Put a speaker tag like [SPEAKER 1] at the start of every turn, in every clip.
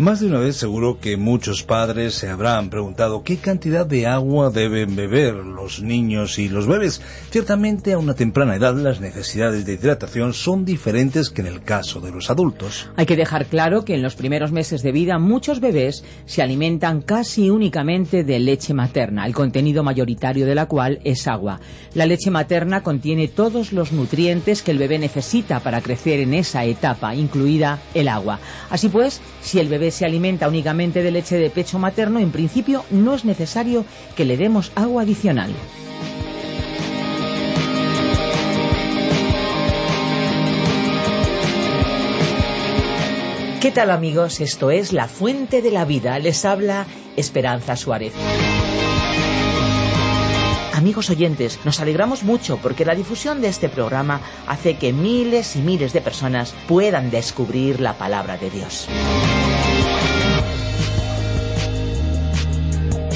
[SPEAKER 1] Más de una vez seguro que muchos padres se habrán preguntado qué cantidad de agua deben beber los niños y los bebés. Ciertamente a una temprana edad las necesidades de hidratación son diferentes que en el caso de los adultos.
[SPEAKER 2] Hay que dejar claro que en los primeros meses de vida muchos bebés se alimentan casi únicamente de leche materna, el contenido mayoritario de la cual es agua. La leche materna contiene todos los nutrientes que el bebé necesita para crecer en esa etapa, incluida el agua. Así pues, si el bebé se alimenta únicamente de leche de pecho materno, en principio no es necesario que le demos agua adicional. ¿Qué tal amigos? Esto es La Fuente de la Vida. Les habla Esperanza Suárez. Amigos oyentes, nos alegramos mucho porque la difusión de este programa hace que miles y miles de personas puedan descubrir la palabra de Dios.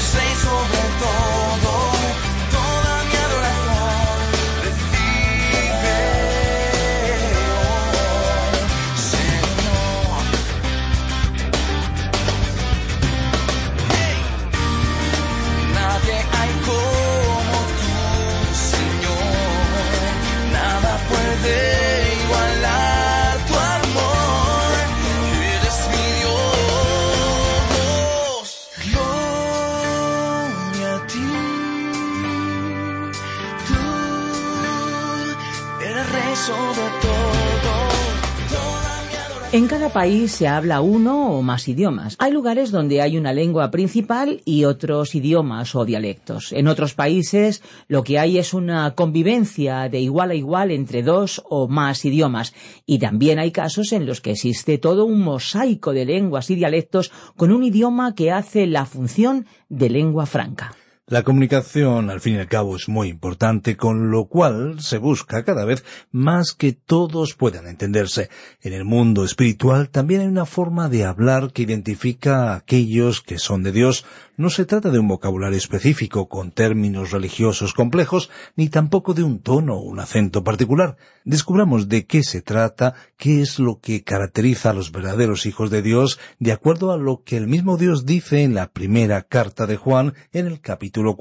[SPEAKER 3] saints will walk on.
[SPEAKER 2] En cada país se habla uno o más idiomas. Hay lugares donde hay una lengua principal y otros idiomas o dialectos. En otros países lo que hay es una convivencia de igual a igual entre dos o más idiomas. Y también hay casos en los que existe todo un mosaico de lenguas y dialectos con un idioma que hace la función de lengua franca.
[SPEAKER 1] La comunicación, al fin y al cabo, es muy importante, con lo cual se busca cada vez más que todos puedan entenderse. En el mundo espiritual también hay una forma de hablar que identifica a aquellos que son de Dios. No se trata de un vocabulario específico con términos religiosos complejos, ni tampoco de un tono o un acento particular. Descubramos de qué se trata, qué es lo que caracteriza a los verdaderos hijos de Dios, de acuerdo a lo que el mismo Dios dice en la primera carta de Juan en el capítulo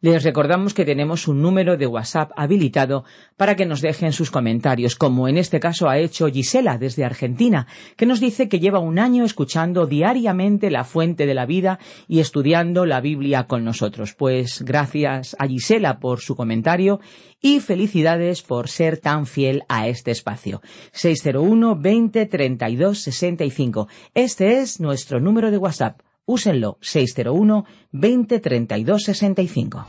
[SPEAKER 2] les recordamos que tenemos un número de WhatsApp habilitado para que nos dejen sus comentarios, como en este caso ha hecho Gisela desde Argentina, que nos dice que lleva un año escuchando diariamente la fuente de la vida y estudiando la Biblia con nosotros. Pues gracias a Gisela por su comentario y felicidades por ser tan fiel a este espacio. 601 20 32 65. Este es nuestro número de WhatsApp. Úsenlo 601 20 32 65.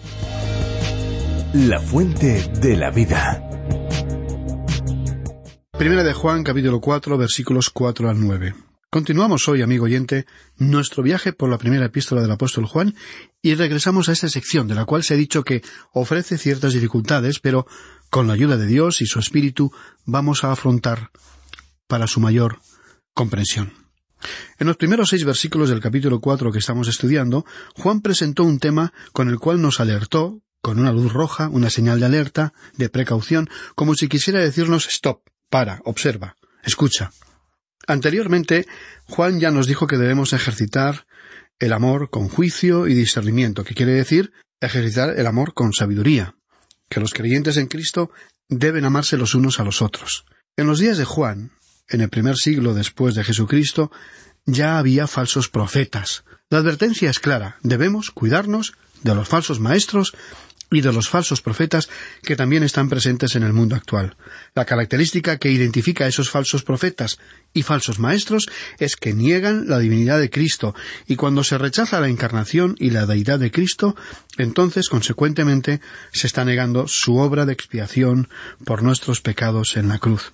[SPEAKER 4] La fuente de la vida.
[SPEAKER 5] Primera de Juan, capítulo 4, versículos 4 al 9. Continuamos hoy, amigo oyente, nuestro viaje por la primera epístola del apóstol Juan y regresamos a esta sección de la cual se ha dicho que ofrece ciertas dificultades, pero con la ayuda de Dios y su Espíritu vamos a afrontar para su mayor comprensión. En los primeros seis versículos del capítulo cuatro que estamos estudiando, Juan presentó un tema con el cual nos alertó, con una luz roja, una señal de alerta, de precaución, como si quisiera decirnos stop, para, observa, escucha. Anteriormente, Juan ya nos dijo que debemos ejercitar el amor con juicio y discernimiento, que quiere decir ejercitar el amor con sabiduría, que los creyentes en Cristo deben amarse los unos a los otros. En los días de Juan, en el primer siglo después de Jesucristo, ya había falsos profetas. La advertencia es clara. Debemos cuidarnos de los falsos maestros y de los falsos profetas que también están presentes en el mundo actual. La característica que identifica a esos falsos profetas y falsos maestros es que niegan la divinidad de Cristo, y cuando se rechaza la encarnación y la deidad de Cristo, entonces, consecuentemente, se está negando su obra de expiación por nuestros pecados en la cruz.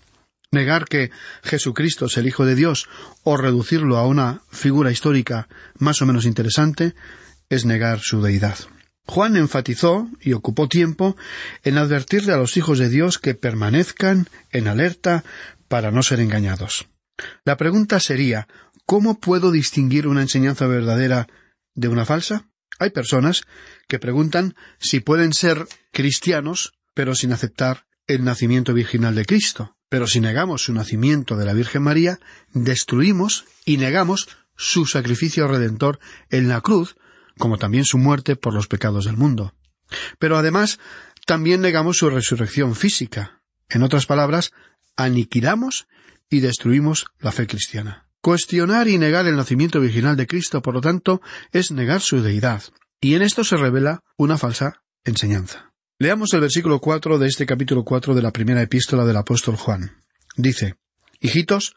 [SPEAKER 5] Negar que Jesucristo es el Hijo de Dios o reducirlo a una figura histórica más o menos interesante es negar su deidad. Juan enfatizó y ocupó tiempo en advertirle a los hijos de Dios que permanezcan en alerta para no ser engañados. La pregunta sería ¿cómo puedo distinguir una enseñanza verdadera de una falsa? Hay personas que preguntan si pueden ser cristianos pero sin aceptar el nacimiento virginal de Cristo. Pero si negamos su nacimiento de la Virgen María, destruimos y negamos su sacrificio redentor en la cruz, como también su muerte por los pecados del mundo. Pero además, también negamos su resurrección física. En otras palabras, aniquilamos y destruimos la fe cristiana. Cuestionar y negar el nacimiento virginal de Cristo, por lo tanto, es negar su deidad. Y en esto se revela una falsa enseñanza. Leamos el versículo cuatro de este capítulo cuatro de la primera epístola del apóstol Juan. Dice Hijitos,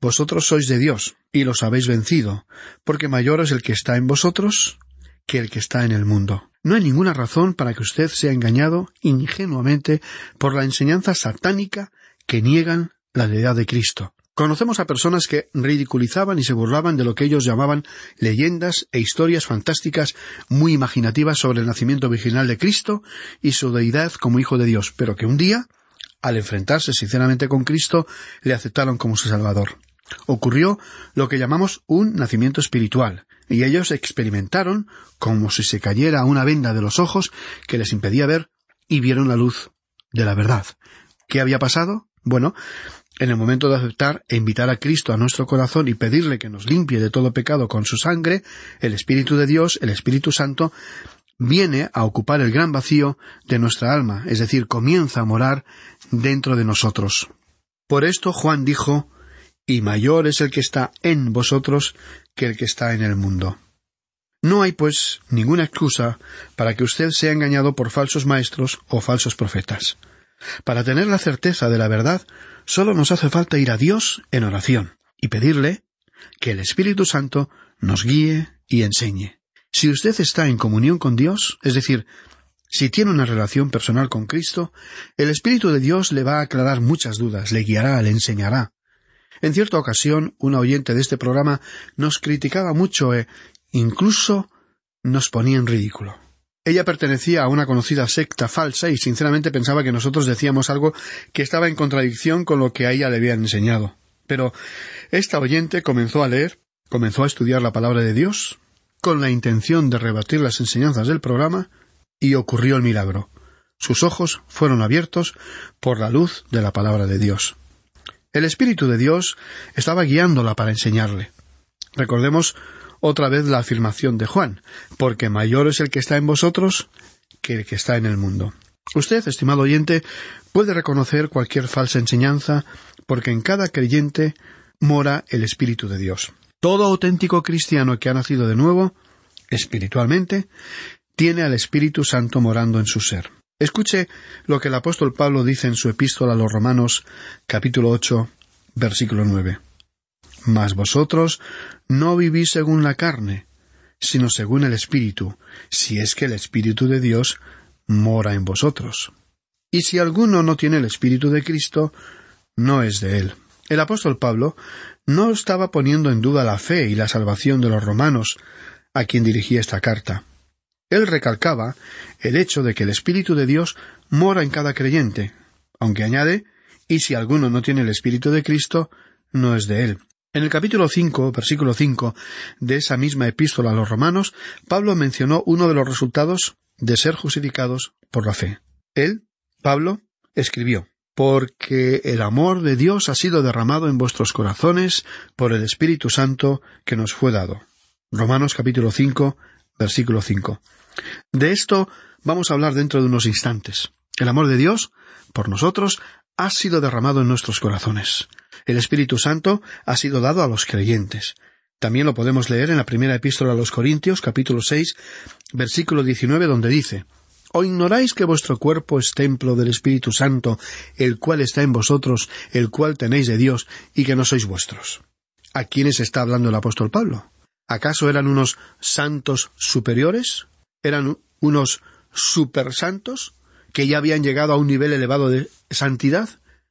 [SPEAKER 5] vosotros sois de Dios, y los habéis vencido, porque mayor es el que está en vosotros que el que está en el mundo. No hay ninguna razón para que usted sea engañado ingenuamente por la enseñanza satánica que niegan la deidad de Cristo. Conocemos a personas que ridiculizaban y se burlaban de lo que ellos llamaban leyendas e historias fantásticas muy imaginativas sobre el nacimiento virginal de Cristo y su deidad como Hijo de Dios, pero que un día, al enfrentarse sinceramente con Cristo, le aceptaron como su Salvador. Ocurrió lo que llamamos un nacimiento espiritual, y ellos experimentaron como si se cayera una venda de los ojos que les impedía ver, y vieron la luz de la verdad. ¿Qué había pasado? Bueno, en el momento de aceptar e invitar a Cristo a nuestro corazón y pedirle que nos limpie de todo pecado con su sangre, el Espíritu de Dios, el Espíritu Santo, viene a ocupar el gran vacío de nuestra alma, es decir, comienza a morar dentro de nosotros. Por esto Juan dijo, y mayor es el que está en vosotros que el que está en el mundo. No hay, pues, ninguna excusa para que usted sea engañado por falsos maestros o falsos profetas. Para tener la certeza de la verdad, solo nos hace falta ir a Dios en oración y pedirle que el Espíritu Santo nos guíe y enseñe. Si usted está en comunión con Dios, es decir, si tiene una relación personal con Cristo, el Espíritu de Dios le va a aclarar muchas dudas, le guiará, le enseñará. En cierta ocasión, una oyente de este programa nos criticaba mucho e incluso nos ponía en ridículo. Ella pertenecía a una conocida secta falsa y sinceramente pensaba que nosotros decíamos algo que estaba en contradicción con lo que a ella le habían enseñado. Pero esta oyente comenzó a leer, comenzó a estudiar la palabra de Dios, con la intención de rebatir las enseñanzas del programa, y ocurrió el milagro. Sus ojos fueron abiertos por la luz de la palabra de Dios. El Espíritu de Dios estaba guiándola para enseñarle. Recordemos otra vez la afirmación de Juan, porque mayor es el que está en vosotros que el que está en el mundo. Usted, estimado oyente, puede reconocer cualquier falsa enseñanza, porque en cada creyente mora el Espíritu de Dios. Todo auténtico cristiano que ha nacido de nuevo, espiritualmente, tiene al Espíritu Santo morando en su ser. Escuche lo que el apóstol Pablo dice en su epístola a los Romanos capítulo ocho versículo nueve. Mas vosotros no vivís según la carne, sino según el Espíritu, si es que el Espíritu de Dios mora en vosotros. Y si alguno no tiene el Espíritu de Cristo, no es de él. El apóstol Pablo no estaba poniendo en duda la fe y la salvación de los romanos, a quien dirigía esta carta. Él recalcaba el hecho de que el Espíritu de Dios mora en cada creyente, aunque añade, y si alguno no tiene el Espíritu de Cristo, no es de él. En el capítulo cinco, versículo cinco de esa misma epístola a los romanos, Pablo mencionó uno de los resultados de ser justificados por la fe. Él, Pablo, escribió porque el amor de Dios ha sido derramado en vuestros corazones por el Espíritu Santo que nos fue dado. Romanos capítulo cinco, versículo cinco. De esto vamos a hablar dentro de unos instantes. El amor de Dios, por nosotros, ha sido derramado en nuestros corazones. El Espíritu Santo ha sido dado a los creyentes. También lo podemos leer en la primera epístola a los Corintios, capítulo seis, versículo diecinueve, donde dice ¿O ignoráis que vuestro cuerpo es templo del Espíritu Santo, el cual está en vosotros, el cual tenéis de Dios, y que no sois vuestros? ¿A quiénes está hablando el apóstol Pablo? ¿Acaso eran unos santos superiores? Eran unos supersantos que ya habían llegado a un nivel elevado de santidad.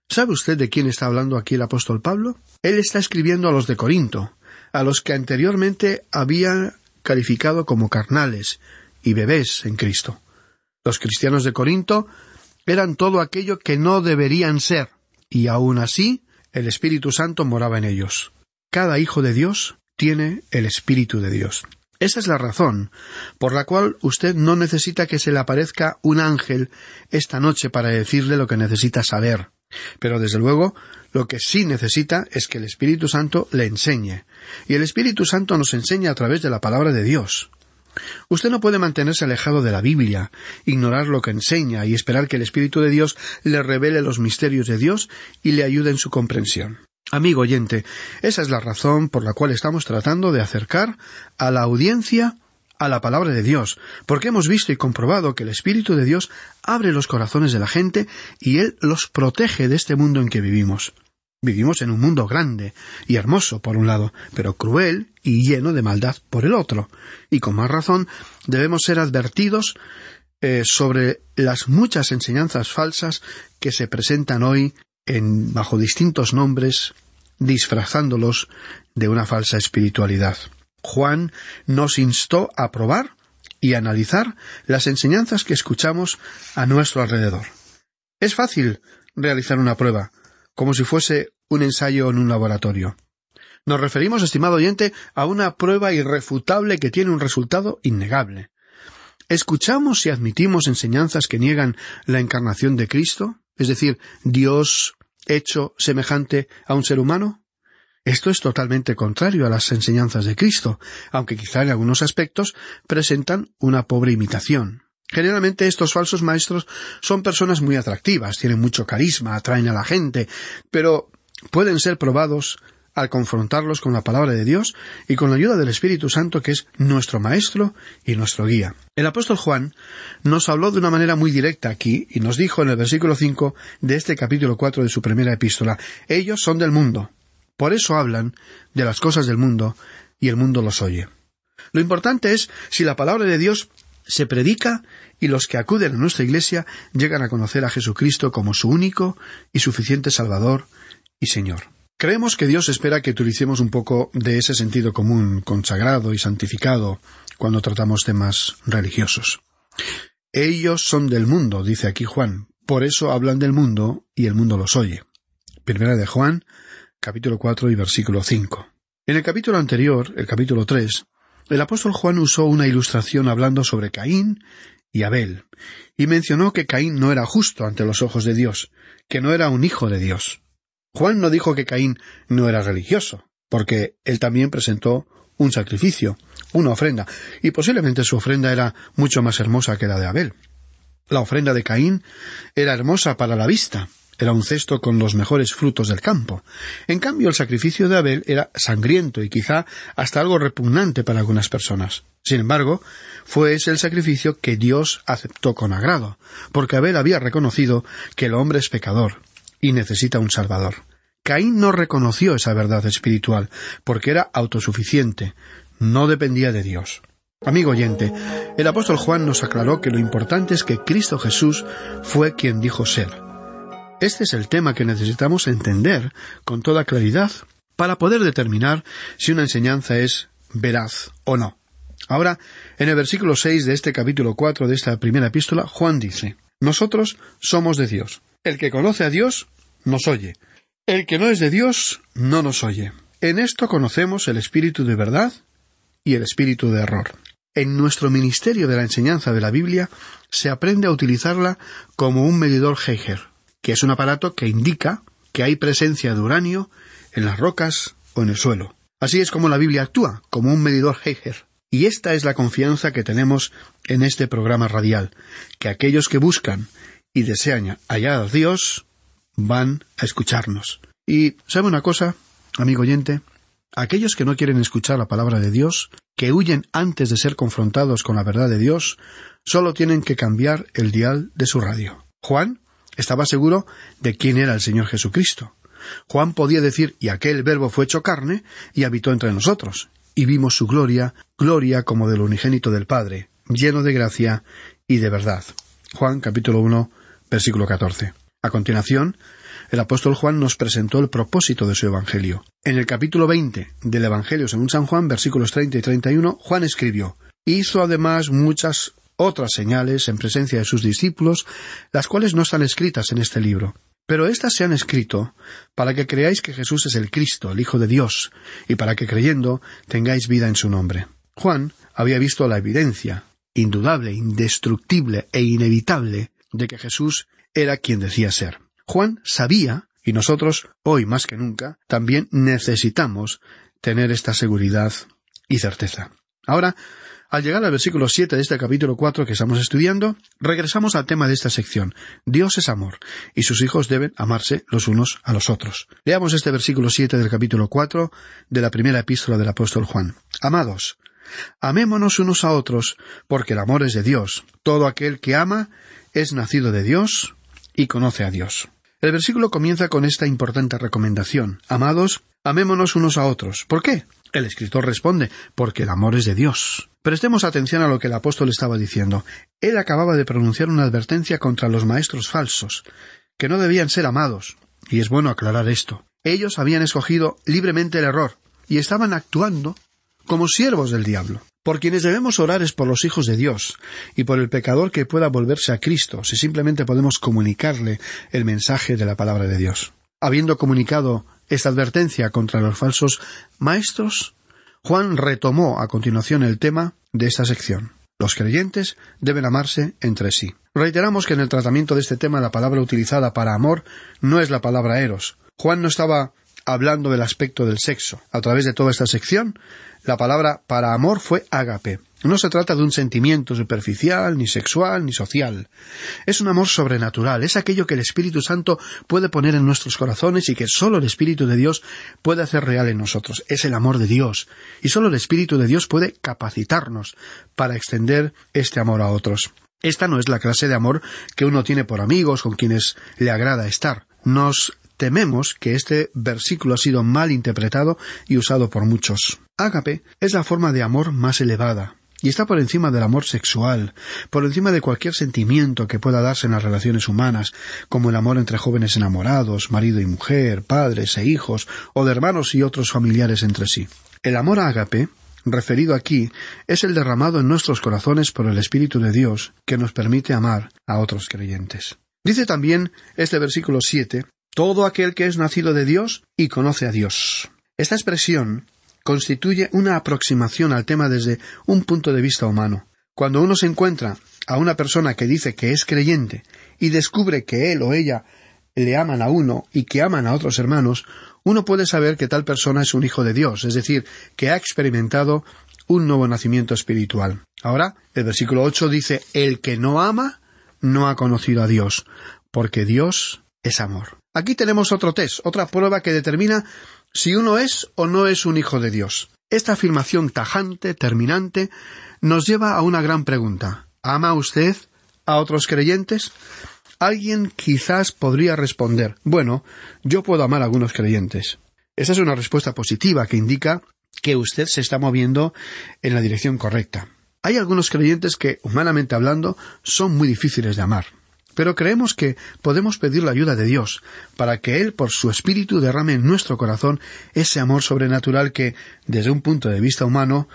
[SPEAKER 5] ¿Sabe usted de quién está hablando aquí el apóstol Pablo? Él está escribiendo a los de Corinto, a los que anteriormente había calificado como carnales y bebés en Cristo. Los cristianos de Corinto eran todo aquello que no deberían ser, y aun así el Espíritu Santo moraba en ellos. Cada hijo de Dios tiene el Espíritu de Dios. Esa es la razón por la cual usted no necesita que se le aparezca un ángel esta noche para decirle lo que necesita saber. Pero desde luego, lo que sí necesita es que el Espíritu Santo le enseñe. Y el Espíritu Santo nos enseña a través de la palabra de Dios. Usted no puede mantenerse alejado de la Biblia, ignorar lo que enseña y esperar que el Espíritu de Dios le revele los misterios de Dios y le ayude en su comprensión. Amigo oyente, esa es la razón por la cual estamos tratando de acercar a la audiencia a la palabra de Dios, porque hemos visto y comprobado que el Espíritu de Dios abre los corazones de la gente y Él los protege de este mundo en que vivimos. Vivimos en un mundo grande y hermoso por un lado, pero cruel y lleno de maldad por el otro, y con más razón debemos ser advertidos eh, sobre las muchas enseñanzas falsas que se presentan hoy bajo distintos nombres, disfrazándolos de una falsa espiritualidad. Juan nos instó a probar y analizar las enseñanzas que escuchamos a nuestro alrededor. Es fácil realizar una prueba, como si fuese un ensayo en un laboratorio. Nos referimos, estimado oyente, a una prueba irrefutable que tiene un resultado innegable. ¿Escuchamos y admitimos enseñanzas que niegan la encarnación de Cristo? Es decir, Dios hecho semejante a un ser humano? Esto es totalmente contrario a las enseñanzas de Cristo, aunque quizá en algunos aspectos presentan una pobre imitación. Generalmente estos falsos maestros son personas muy atractivas, tienen mucho carisma, atraen a la gente, pero pueden ser probados al confrontarlos con la palabra de Dios y con la ayuda del Espíritu Santo que es nuestro Maestro y nuestro guía. El apóstol Juan nos habló de una manera muy directa aquí y nos dijo en el versículo cinco de este capítulo cuatro de su primera epístola Ellos son del mundo. Por eso hablan de las cosas del mundo y el mundo los oye. Lo importante es si la palabra de Dios se predica y los que acuden a nuestra iglesia llegan a conocer a Jesucristo como su único y suficiente Salvador y Señor. Creemos que Dios espera que utilicemos un poco de ese sentido común, consagrado y santificado cuando tratamos temas religiosos. Ellos son del mundo, dice aquí Juan, por eso hablan del mundo y el mundo los oye. Primera de Juan, capítulo 4 y versículo 5. En el capítulo anterior, el capítulo 3, el apóstol Juan usó una ilustración hablando sobre Caín y Abel, y mencionó que Caín no era justo ante los ojos de Dios, que no era un hijo de Dios. Juan no dijo que Caín no era religioso, porque él también presentó un sacrificio, una ofrenda, y posiblemente su ofrenda era mucho más hermosa que la de Abel. La ofrenda de Caín era hermosa para la vista, era un cesto con los mejores frutos del campo. En cambio, el sacrificio de Abel era sangriento y quizá hasta algo repugnante para algunas personas. Sin embargo, fue ese el sacrificio que Dios aceptó con agrado, porque Abel había reconocido que el hombre es pecador y necesita un Salvador. Caín no reconoció esa verdad espiritual, porque era autosuficiente, no dependía de Dios. Amigo oyente, el apóstol Juan nos aclaró que lo importante es que Cristo Jesús fue quien dijo ser. Este es el tema que necesitamos entender con toda claridad para poder determinar si una enseñanza es veraz o no. Ahora, en el versículo seis de este capítulo cuatro de esta primera epístola, Juan dice Nosotros somos de Dios. El que conoce a Dios nos oye. El que no es de Dios no nos oye. En esto conocemos el espíritu de verdad y el espíritu de error. En nuestro ministerio de la enseñanza de la Biblia se aprende a utilizarla como un medidor Geiger, que es un aparato que indica que hay presencia de uranio en las rocas o en el suelo. Así es como la Biblia actúa, como un medidor Heiger. Y esta es la confianza que tenemos en este programa radial, que aquellos que buscan y desean hallar a Dios van a escucharnos. Y ¿sabe una cosa, amigo oyente? Aquellos que no quieren escuchar la palabra de Dios, que huyen antes de ser confrontados con la verdad de Dios, solo tienen que cambiar el dial de su radio. Juan estaba seguro de quién era el Señor Jesucristo. Juan podía decir, y aquel verbo fue hecho carne, y habitó entre nosotros, y vimos su gloria, gloria como del unigénito del Padre, lleno de gracia y de verdad. Juan capítulo 1, versículo 14. A continuación, el apóstol Juan nos presentó el propósito de su Evangelio. En el capítulo 20 del Evangelio según San Juan, versículos 30 y 31, Juan escribió, Hizo además muchas otras señales en presencia de sus discípulos, las cuales no están escritas en este libro. Pero éstas se han escrito para que creáis que Jesús es el Cristo, el Hijo de Dios, y para que creyendo tengáis vida en su nombre. Juan había visto la evidencia, indudable, indestructible e inevitable, de que Jesús era quien decía ser. Juan sabía, y nosotros, hoy más que nunca, también necesitamos tener esta seguridad y certeza. Ahora, al llegar al versículo siete de este capítulo cuatro que estamos estudiando, regresamos al tema de esta sección. Dios es amor, y sus hijos deben amarse los unos a los otros. Leamos este versículo siete del capítulo cuatro de la primera epístola del apóstol Juan. Amados, amémonos unos a otros, porque el amor es de Dios. Todo aquel que ama es nacido de Dios y conoce a Dios. El versículo comienza con esta importante recomendación. Amados, amémonos unos a otros. ¿Por qué? El escritor responde, porque el amor es de Dios. Prestemos atención a lo que el apóstol estaba diciendo. Él acababa de pronunciar una advertencia contra los maestros falsos, que no debían ser amados. Y es bueno aclarar esto. Ellos habían escogido libremente el error, y estaban actuando como siervos del diablo. Por quienes debemos orar es por los hijos de Dios y por el pecador que pueda volverse a Cristo si simplemente podemos comunicarle el mensaje de la palabra de Dios. Habiendo comunicado esta advertencia contra los falsos maestros, Juan retomó a continuación el tema de esta sección. Los creyentes deben amarse entre sí. Reiteramos que en el tratamiento de este tema la palabra utilizada para amor no es la palabra eros. Juan no estaba hablando del aspecto del sexo. A través de toda esta sección, la palabra para amor fue ágape. No se trata de un sentimiento superficial, ni sexual, ni social. Es un amor sobrenatural, es aquello que el Espíritu Santo puede poner en nuestros corazones y que solo el Espíritu de Dios puede hacer real en nosotros. Es el amor de Dios. Y solo el Espíritu de Dios puede capacitarnos para extender este amor a otros. Esta no es la clase de amor que uno tiene por amigos con quienes le agrada estar. Nos tememos que este versículo ha sido mal interpretado y usado por muchos. Ágape es la forma de amor más elevada, y está por encima del amor sexual, por encima de cualquier sentimiento que pueda darse en las relaciones humanas, como el amor entre jóvenes enamorados, marido y mujer, padres e hijos, o de hermanos y otros familiares entre sí. El amor ágape, referido aquí, es el derramado en nuestros corazones por el Espíritu de Dios, que nos permite amar a otros creyentes. Dice también este versículo siete todo aquel que es nacido de Dios y conoce a Dios. Esta expresión constituye una aproximación al tema desde un punto de vista humano. Cuando uno se encuentra a una persona que dice que es creyente y descubre que él o ella le aman a uno y que aman a otros hermanos, uno puede saber que tal persona es un hijo de Dios, es decir, que ha experimentado un nuevo nacimiento espiritual. Ahora, el versículo ocho dice El que no ama no ha conocido a Dios, porque Dios es amor. Aquí tenemos otro test, otra prueba que determina si uno es o no es un hijo de Dios. Esta afirmación tajante, terminante, nos lleva a una gran pregunta. ¿Ama usted a otros creyentes? Alguien quizás podría responder Bueno, yo puedo amar a algunos creyentes. Esa es una respuesta positiva que indica que usted se está moviendo en la dirección correcta. Hay algunos creyentes que, humanamente hablando, son muy difíciles de amar. Pero creemos que podemos pedir la ayuda de Dios para que Él, por su Espíritu, derrame en nuestro corazón ese amor sobrenatural que, desde un punto de vista humano,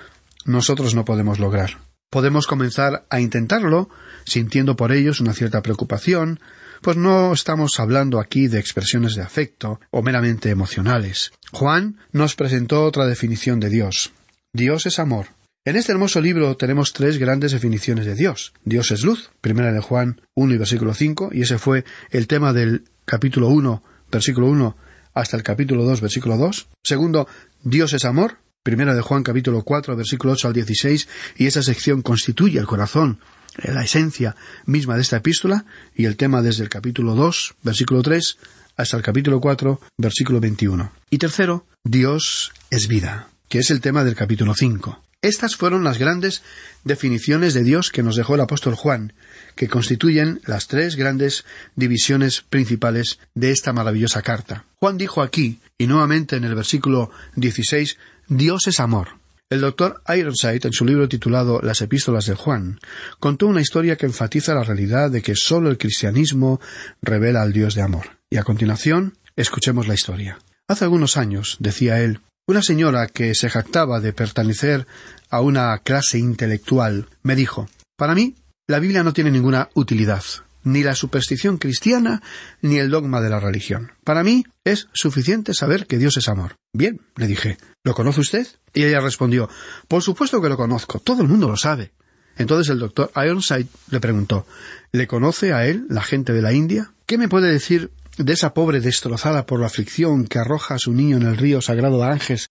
[SPEAKER 5] nosotros no podemos lograr. Podemos comenzar a intentarlo, sintiendo por ellos una cierta preocupación, pues no estamos hablando aquí de expresiones de afecto o meramente emocionales. Juan nos presentó otra definición de Dios. Dios es amor. En este hermoso libro tenemos tres grandes definiciones de Dios. Dios es luz, primera de Juan 1 y versículo 5, y ese fue el tema del capítulo 1, versículo 1 hasta el capítulo 2, versículo 2. Segundo, Dios es amor, primera de Juan capítulo 4, versículo 8 al 16, y esa sección constituye el corazón, la esencia misma de esta epístola, y el tema desde el capítulo 2, versículo 3, hasta el capítulo 4, versículo 21. Y tercero, Dios es vida, que es el tema del capítulo 5. Estas fueron las grandes definiciones de Dios que nos dejó el apóstol Juan, que constituyen las tres grandes divisiones principales de esta maravillosa carta. Juan dijo aquí, y nuevamente en el versículo 16, Dios es amor. El doctor Ironside, en su libro titulado Las epístolas de Juan, contó una historia que enfatiza la realidad de que sólo el cristianismo revela al Dios de amor. Y a continuación, escuchemos la historia. Hace algunos años, decía él, una señora que se jactaba de pertenecer a una clase intelectual me dijo Para mí, la Biblia no tiene ninguna utilidad, ni la superstición cristiana, ni el dogma de la religión. Para mí es suficiente saber que Dios es amor. Bien, le dije, ¿lo conoce usted? Y ella respondió Por supuesto que lo conozco, todo el mundo lo sabe. Entonces el doctor Ironside le preguntó ¿Le conoce a él la gente de la India? ¿Qué me puede decir de esa pobre destrozada por la aflicción que arroja a su niño en el río sagrado de Ángeles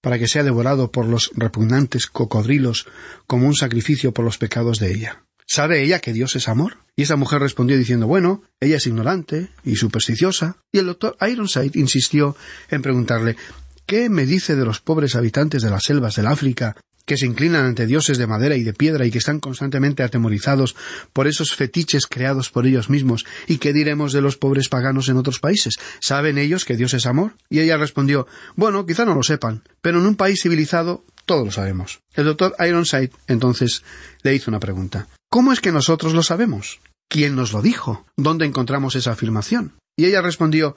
[SPEAKER 5] para que sea devorado por los repugnantes cocodrilos como un sacrificio por los pecados de ella. ¿Sabe ella que Dios es amor? Y esa mujer respondió diciendo bueno, ella es ignorante y supersticiosa, y el doctor Ironside insistió en preguntarle ¿Qué me dice de los pobres habitantes de las selvas del África que se inclinan ante dioses de madera y de piedra y que están constantemente atemorizados por esos fetiches creados por ellos mismos. ¿Y qué diremos de los pobres paganos en otros países? ¿Saben ellos que Dios es amor? Y ella respondió Bueno, quizá no lo sepan, pero en un país civilizado todos lo sabemos. El doctor Ironside entonces le hizo una pregunta. ¿Cómo es que nosotros lo sabemos? ¿Quién nos lo dijo? ¿Dónde encontramos esa afirmación? Y ella respondió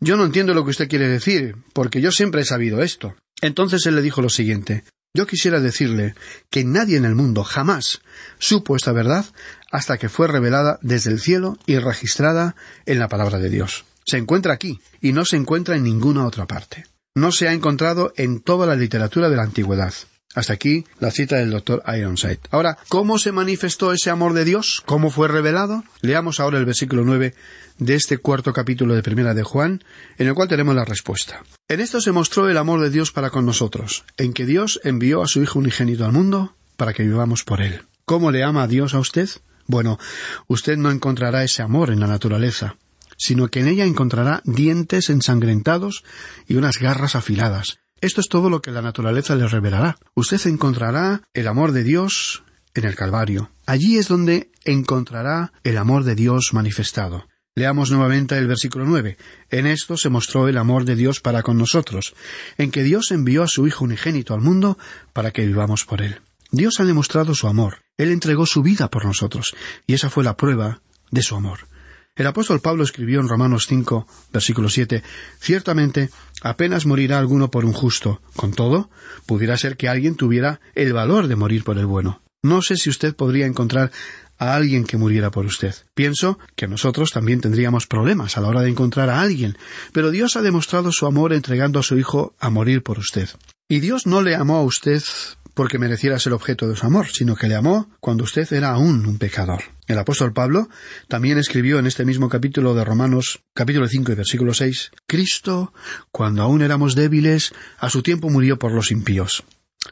[SPEAKER 5] Yo no entiendo lo que usted quiere decir, porque yo siempre he sabido esto. Entonces él le dijo lo siguiente yo quisiera decirle que nadie en el mundo jamás supo esta verdad hasta que fue revelada desde el cielo y registrada en la palabra de Dios. Se encuentra aquí y no se encuentra en ninguna otra parte. No se ha encontrado en toda la literatura de la antigüedad. Hasta aquí la cita del doctor Ironside. Ahora, ¿cómo se manifestó ese amor de Dios? ¿Cómo fue revelado? Leamos ahora el versículo nueve de este cuarto capítulo de Primera de Juan, en el cual tenemos la respuesta. En esto se mostró el amor de Dios para con nosotros, en que Dios envió a su Hijo unigénito al mundo para que vivamos por él. ¿Cómo le ama a Dios a usted? Bueno, usted no encontrará ese amor en la naturaleza, sino que en ella encontrará dientes ensangrentados y unas garras afiladas. Esto es todo lo que la naturaleza le revelará. Usted encontrará el amor de Dios en el Calvario. Allí es donde encontrará el amor de Dios manifestado. Leamos nuevamente el versículo nueve. En esto se mostró el amor de Dios para con nosotros, en que Dios envió a su Hijo unigénito al mundo para que vivamos por él. Dios ha demostrado su amor. Él entregó su vida por nosotros, y esa fue la prueba de su amor. El apóstol Pablo escribió en Romanos 5, versículo 7, Ciertamente, apenas morirá alguno por un justo. Con todo, pudiera ser que alguien tuviera el valor de morir por el bueno. No sé si usted podría encontrar a alguien que muriera por usted. Pienso que nosotros también tendríamos problemas a la hora de encontrar a alguien, pero Dios ha demostrado su amor entregando a su Hijo a morir por usted. Y Dios no le amó a usted porque mereciera ser objeto de su amor, sino que le amó cuando usted era aún un pecador. El apóstol Pablo también escribió en este mismo capítulo de Romanos, capítulo 5 y versículo 6, Cristo, cuando aún éramos débiles, a su tiempo murió por los impíos.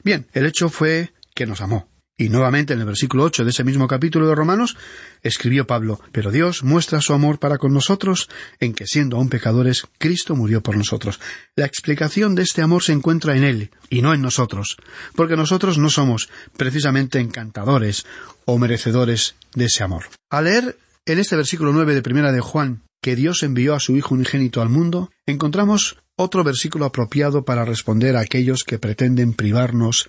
[SPEAKER 5] Bien, el hecho fue que nos amó. Y nuevamente en el versículo ocho de ese mismo capítulo de Romanos escribió Pablo Pero Dios muestra su amor para con nosotros en que siendo aún pecadores Cristo murió por nosotros. La explicación de este amor se encuentra en Él y no en nosotros, porque nosotros no somos precisamente encantadores o merecedores de ese amor. Al leer en este versículo nueve de primera de Juan que Dios envió a su Hijo unigénito al mundo, encontramos otro versículo apropiado para responder a aquellos que pretenden privarnos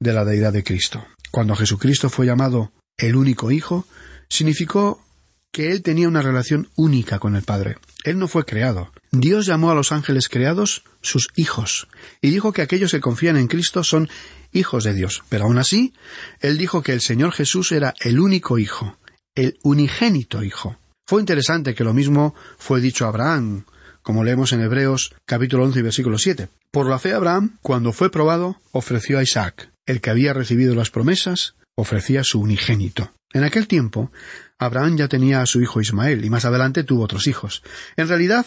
[SPEAKER 5] de la deidad de Cristo. Cuando Jesucristo fue llamado el único Hijo, significó que Él tenía una relación única con el Padre. Él no fue creado. Dios llamó a los ángeles creados sus hijos, y dijo que aquellos que confían en Cristo son hijos de Dios. Pero aún así, Él dijo que el Señor Jesús era el único Hijo, el unigénito Hijo. Fue interesante que lo mismo fue dicho a Abraham, como leemos en Hebreos capítulo once y versículo siete. Por la fe Abraham, cuando fue probado, ofreció a Isaac el que había recibido las promesas ofrecía su unigénito. En aquel tiempo, Abraham ya tenía a su hijo Ismael y más adelante tuvo otros hijos. En realidad,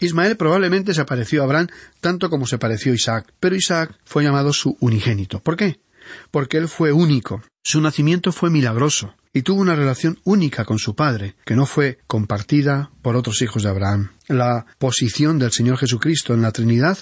[SPEAKER 5] Ismael probablemente se pareció a Abraham tanto como se pareció a Isaac, pero Isaac fue llamado su unigénito. ¿Por qué? Porque él fue único. Su nacimiento fue milagroso y tuvo una relación única con su padre, que no fue compartida por otros hijos de Abraham. La posición del Señor Jesucristo en la Trinidad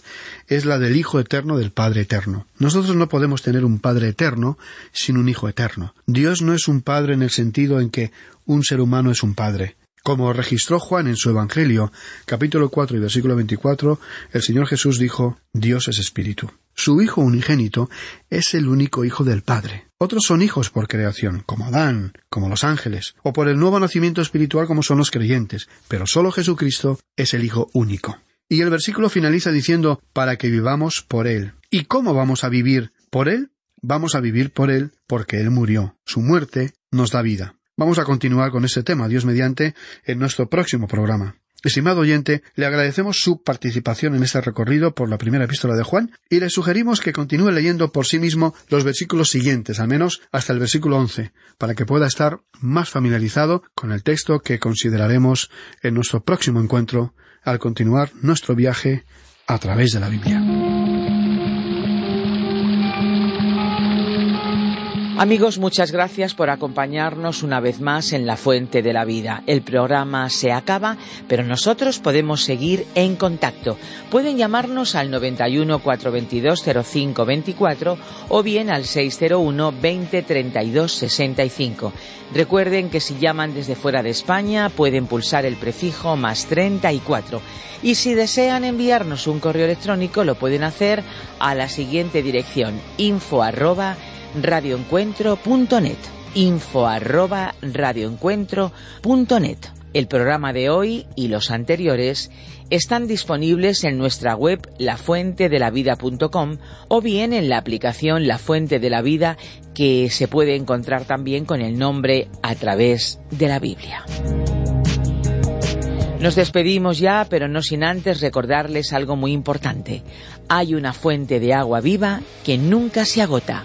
[SPEAKER 5] es la del Hijo eterno del Padre eterno. Nosotros no podemos tener un Padre eterno sin un Hijo eterno. Dios no es un Padre en el sentido en que un ser humano es un Padre. Como registró Juan en su Evangelio, capítulo cuatro y versículo veinticuatro, el Señor Jesús dijo Dios es Espíritu. Su Hijo unigénito es el único Hijo del Padre. Otros son hijos por creación, como Adán, como los ángeles, o por el nuevo nacimiento espiritual como son los creyentes, pero solo Jesucristo es el Hijo único. Y el versículo finaliza diciendo para que vivamos por Él. ¿Y cómo vamos a vivir por Él? Vamos a vivir por Él porque Él murió. Su muerte nos da vida. Vamos a continuar con este tema, Dios mediante, en nuestro próximo programa. Estimado oyente, le agradecemos su participación en este recorrido por la primera epístola de Juan y le sugerimos que continúe leyendo por sí mismo los versículos siguientes, al menos hasta el versículo once, para que pueda estar más familiarizado con el texto que consideraremos en nuestro próximo encuentro al continuar nuestro viaje a través de la Biblia.
[SPEAKER 2] Amigos, muchas gracias por acompañarnos una vez más en La Fuente de la Vida. El programa se acaba, pero nosotros podemos seguir en contacto. Pueden llamarnos al 91 422 0524 o bien al 601 20 32 65. Recuerden que si llaman desde fuera de España pueden pulsar el prefijo más 34. Y si desean enviarnos un correo electrónico lo pueden hacer a la siguiente dirección info arroba radioencuentro.net. Info arroba radioencuentro.net. El programa de hoy y los anteriores están disponibles en nuestra web lafuentedelavida.com o bien en la aplicación La Fuente de la Vida que se puede encontrar también con el nombre a través de la Biblia. Nos despedimos ya, pero no sin antes recordarles algo muy importante. Hay una fuente de agua viva que nunca se agota